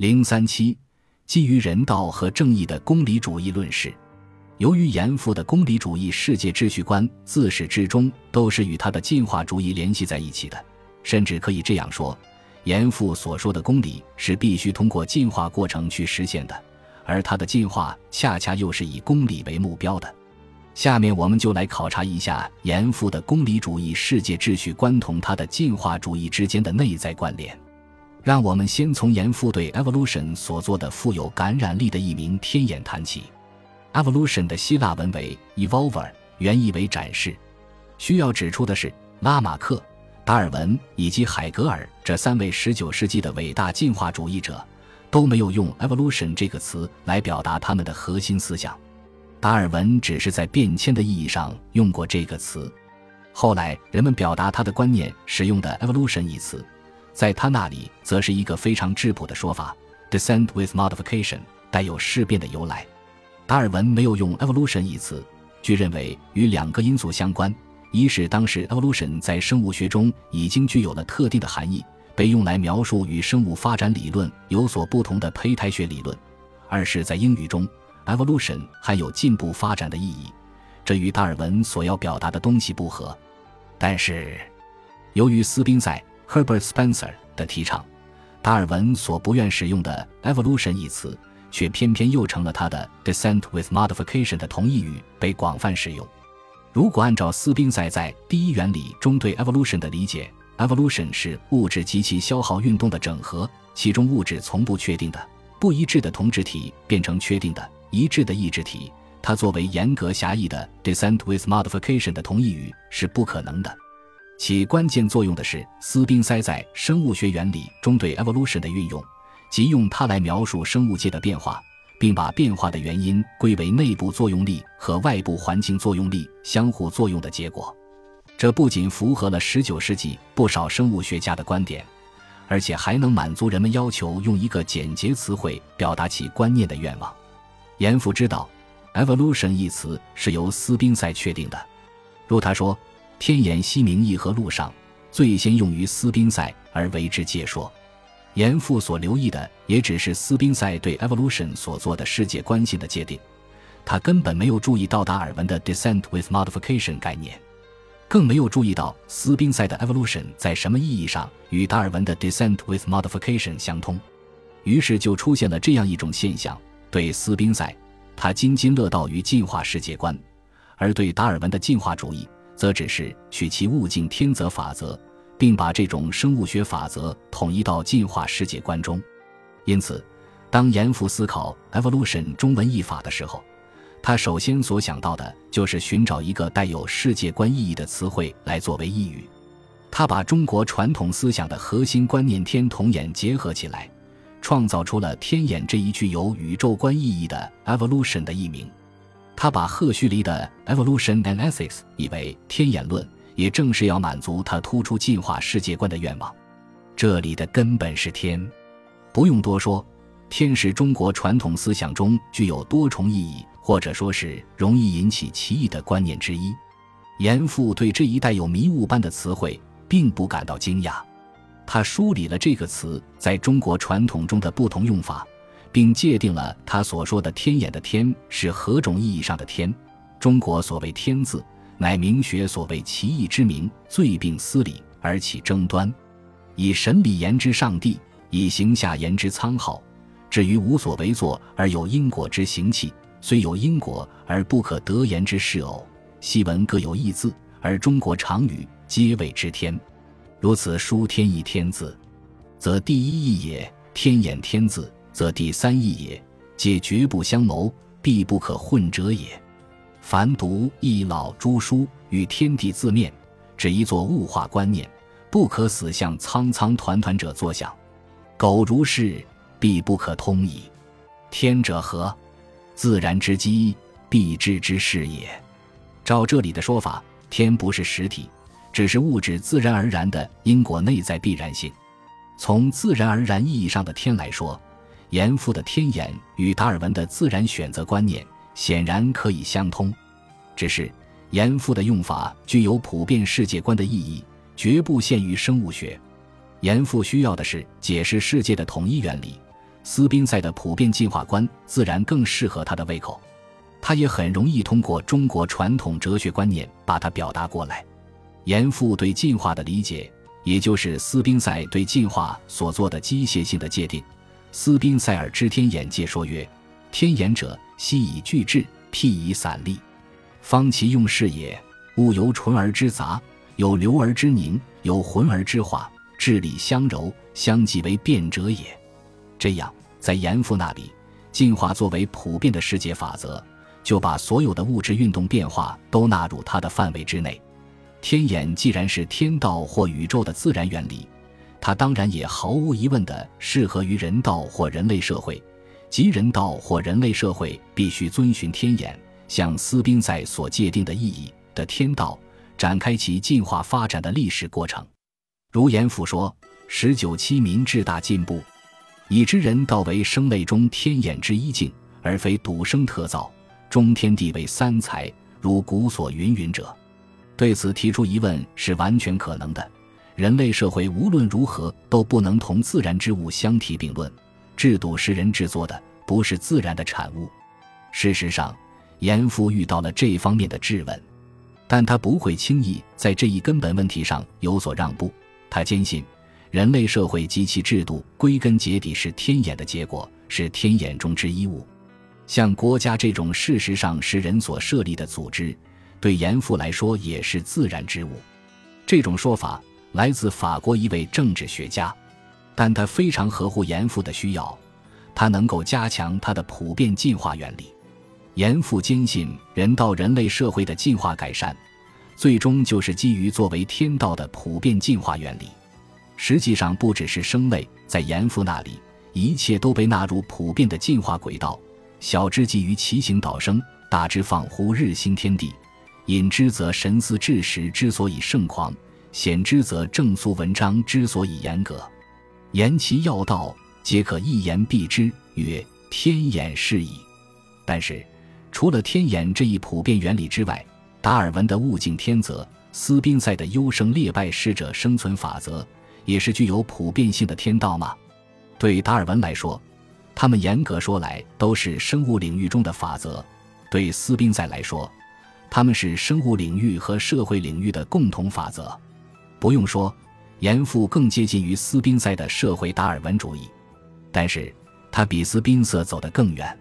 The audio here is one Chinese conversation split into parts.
零三七，基于人道和正义的公理主义论事。由于严复的公理主义世界秩序观自始至终都是与他的进化主义联系在一起的，甚至可以这样说，严复所说的公理是必须通过进化过程去实现的，而他的进化恰恰又是以公理为目标的。下面我们就来考察一下严复的公理主义世界秩序观同他的进化主义之间的内在关联。让我们先从严复对 evolution 所做的富有感染力的一名天眼谈起。Evolution 的希腊文为 evolver，原意为展示。需要指出的是，拉马克、达尔文以及海格尔这三位19世纪的伟大进化主义者都没有用 evolution 这个词来表达他们的核心思想。达尔文只是在变迁的意义上用过这个词。后来人们表达他的观念使用的 evolution 一词，在他那里则是一个非常质朴的说法：descent with modification，带有事变的由来。达尔文没有用 evolution 一词，据认为与两个因素相关：一是当时 evolution 在生物学中已经具有了特定的含义，被用来描述与生物发展理论有所不同的胚胎学理论；二是，在英语中，evolution 含有进步发展的意义，这与达尔文所要表达的东西不合。但是，由于斯宾塞 Herbert Spencer 的提倡，达尔文所不愿使用的 evolution 一词。却偏偏又成了他的 descent with modification 的同义语被广泛使用。如果按照斯宾塞在第一原理中对 evolution 的理解，evolution 是物质及其消耗运动的整合，其中物质从不确定的、不一致的同质体变成确定的、一致的异质体，它作为严格狭义的 descent with modification 的同义语是不可能的。起关键作用的是斯宾塞在生物学原理中对 evolution 的运用。即用它来描述生物界的变化，并把变化的原因归为内部作用力和外部环境作用力相互作用的结果。这不仅符合了19世纪不少生物学家的观点，而且还能满足人们要求用一个简洁词汇表达其观念的愿望。严复知道，evolution 一词是由斯宾塞确定的。如他说，天演西明义和路上最先用于斯宾塞而为之解说。严复所留意的也只是斯宾塞对 evolution 所做的世界观性的界定，他根本没有注意到达尔文的 descent with modification 概念，更没有注意到斯宾塞的 evolution 在什么意义上与达尔文的 descent with modification 相通。于是就出现了这样一种现象：对斯宾塞，他津津乐道于进化世界观；而对达尔文的进化主义，则只是取其物竞天择法则。并把这种生物学法则统一到进化世界观中，因此，当严复思考 evolution 中文译法的时候，他首先所想到的就是寻找一个带有世界观意义的词汇来作为译语。他把中国传统思想的核心观念“天同眼”结合起来，创造出了“天眼”这一具有宇宙观意义的 evolution 的译名。他把赫胥黎的 evolution and ethics 译为“天眼论”。也正是要满足他突出进化世界观的愿望。这里的根本是天，不用多说，天是中国传统思想中具有多重意义，或者说是容易引起歧义的观念之一。严复对这一带有迷雾般的词汇并不感到惊讶，他梳理了这个词在中国传统中的不同用法，并界定了他所说的“天眼”的“天”是何种意义上的“天”。中国所谓“天”字。乃明学所谓奇异之名，罪病思理而起争端，以神理言之上帝，以形下言之苍浩。至于无所为作而有因果之行气，虽有因果而不可得言之事偶，昔闻各有异字，而中国常语皆谓之天。如此书天一天字，则第一义也；天眼天字，则第三义也。皆绝不相谋，必不可混者也。凡读一老诸书与天地自面，只一作物化观念，不可死向苍苍团团者作想。苟如是，必不可通矣。天者何？自然之机，必知之事也。照这里的说法，天不是实体，只是物质自然而然的因果内在必然性。从自然而然意义上的天来说，严复的天眼与达尔文的自然选择观念。显然可以相通，只是严复的用法具有普遍世界观的意义，绝不限于生物学。严复需要的是解释世界的统一原理，斯宾塞的普遍进化观自然更适合他的胃口，他也很容易通过中国传统哲学观念把它表达过来。严复对进化的理解，也就是斯宾塞对进化所做的机械性的界定。斯宾塞尔知天眼界说曰：“天眼者，悉以聚质，辟以散利，方其用事也。物由纯而之杂，有流而之凝，有浑而之化，治理相柔，相继为变者也。”这样，在严复那里，进化作为普遍的世界法则，就把所有的物质运动变化都纳入它的范围之内。天眼既然是天道或宇宙的自然原理，它当然也毫无疑问地适合于人道或人类社会。即人道或人类社会必须遵循天眼，像斯宾塞所界定的意义的天道，展开其进化发展的历史过程。如严复说：“十九期民至大进步，以知人道为生类中天眼之一境，而非独生特造，中天地为三才，如古所云云者。”对此提出疑问是完全可能的。人类社会无论如何都不能同自然之物相提并论，制度是人制作的，不是自然的产物。事实上，严复遇到了这方面的质问，但他不会轻易在这一根本问题上有所让步。他坚信，人类社会及其制度归根结底是天眼的结果，是天眼中之一物。像国家这种事实上是人所设立的组织。对严复来说也是自然之物，这种说法来自法国一位政治学家，但他非常合乎严复的需要，他能够加强他的普遍进化原理。严复坚信，人道人类社会的进化改善，最终就是基于作为天道的普遍进化原理。实际上，不只是生类，在严复那里，一切都被纳入普遍的进化轨道，小之基于奇形倒生，大之仿乎日新天地。隐之则神思志时之所以盛狂，显之则正肃文章之所以严格，言其要道，皆可一言蔽之，曰天眼是矣。但是，除了天眼这一普遍原理之外，达尔文的物竞天择，斯宾塞的优胜劣败适者生存法则，也是具有普遍性的天道吗？对达尔文来说，他们严格说来都是生物领域中的法则；对斯宾塞来说，他们是生物领域和社会领域的共同法则，不用说，严复更接近于斯宾塞的社会达尔文主义，但是他比斯宾塞走得更远，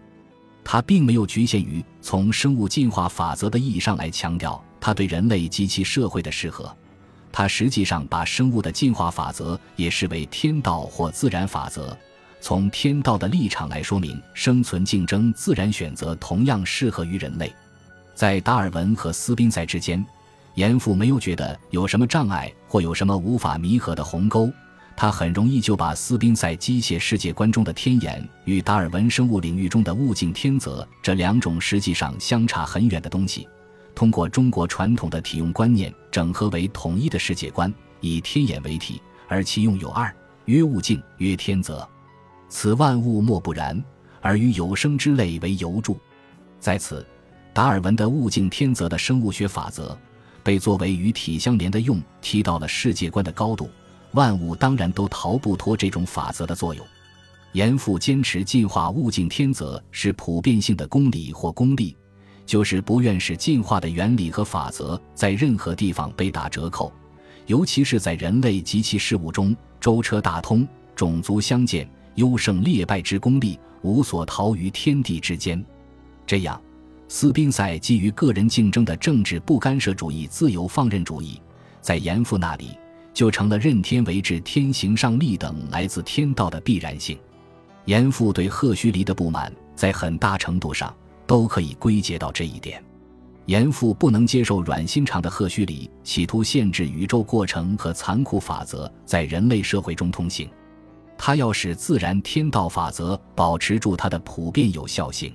他并没有局限于从生物进化法则的意义上来强调他对人类及其社会的适合，他实际上把生物的进化法则也视为天道或自然法则，从天道的立场来说明生存竞争自然选择同样适合于人类。在达尔文和斯宾塞之间，严复没有觉得有什么障碍或有什么无法弥合的鸿沟。他很容易就把斯宾塞机械世界观中的天眼与达尔文生物领域中的物竞天择这两种实际上相差很远的东西，通过中国传统的体用观念整合为统一的世界观，以天眼为体，而其用有二：曰物竞，曰天择。此万物莫不然，而于有生之类为由助。在此。达尔文的物竞天择的生物学法则，被作为与体相连的用，提到了世界观的高度。万物当然都逃不脱这种法则的作用。严复坚持进化物竞天择是普遍性的公理或公利，就是不愿使进化的原理和法则在任何地方被打折扣，尤其是在人类及其事物中，舟车大通、种族相见、优胜劣败之功利无所逃于天地之间。这样。斯宾塞基于个人竞争的政治不干涉主义自由放任主义，在严复那里就成了任天为治、天行上立等来自天道的必然性。严复对赫胥黎的不满，在很大程度上都可以归结到这一点。严复不能接受软心肠的赫胥黎企图限制宇宙过程和残酷法则在人类社会中通行，他要使自然天道法则保持住它的普遍有效性。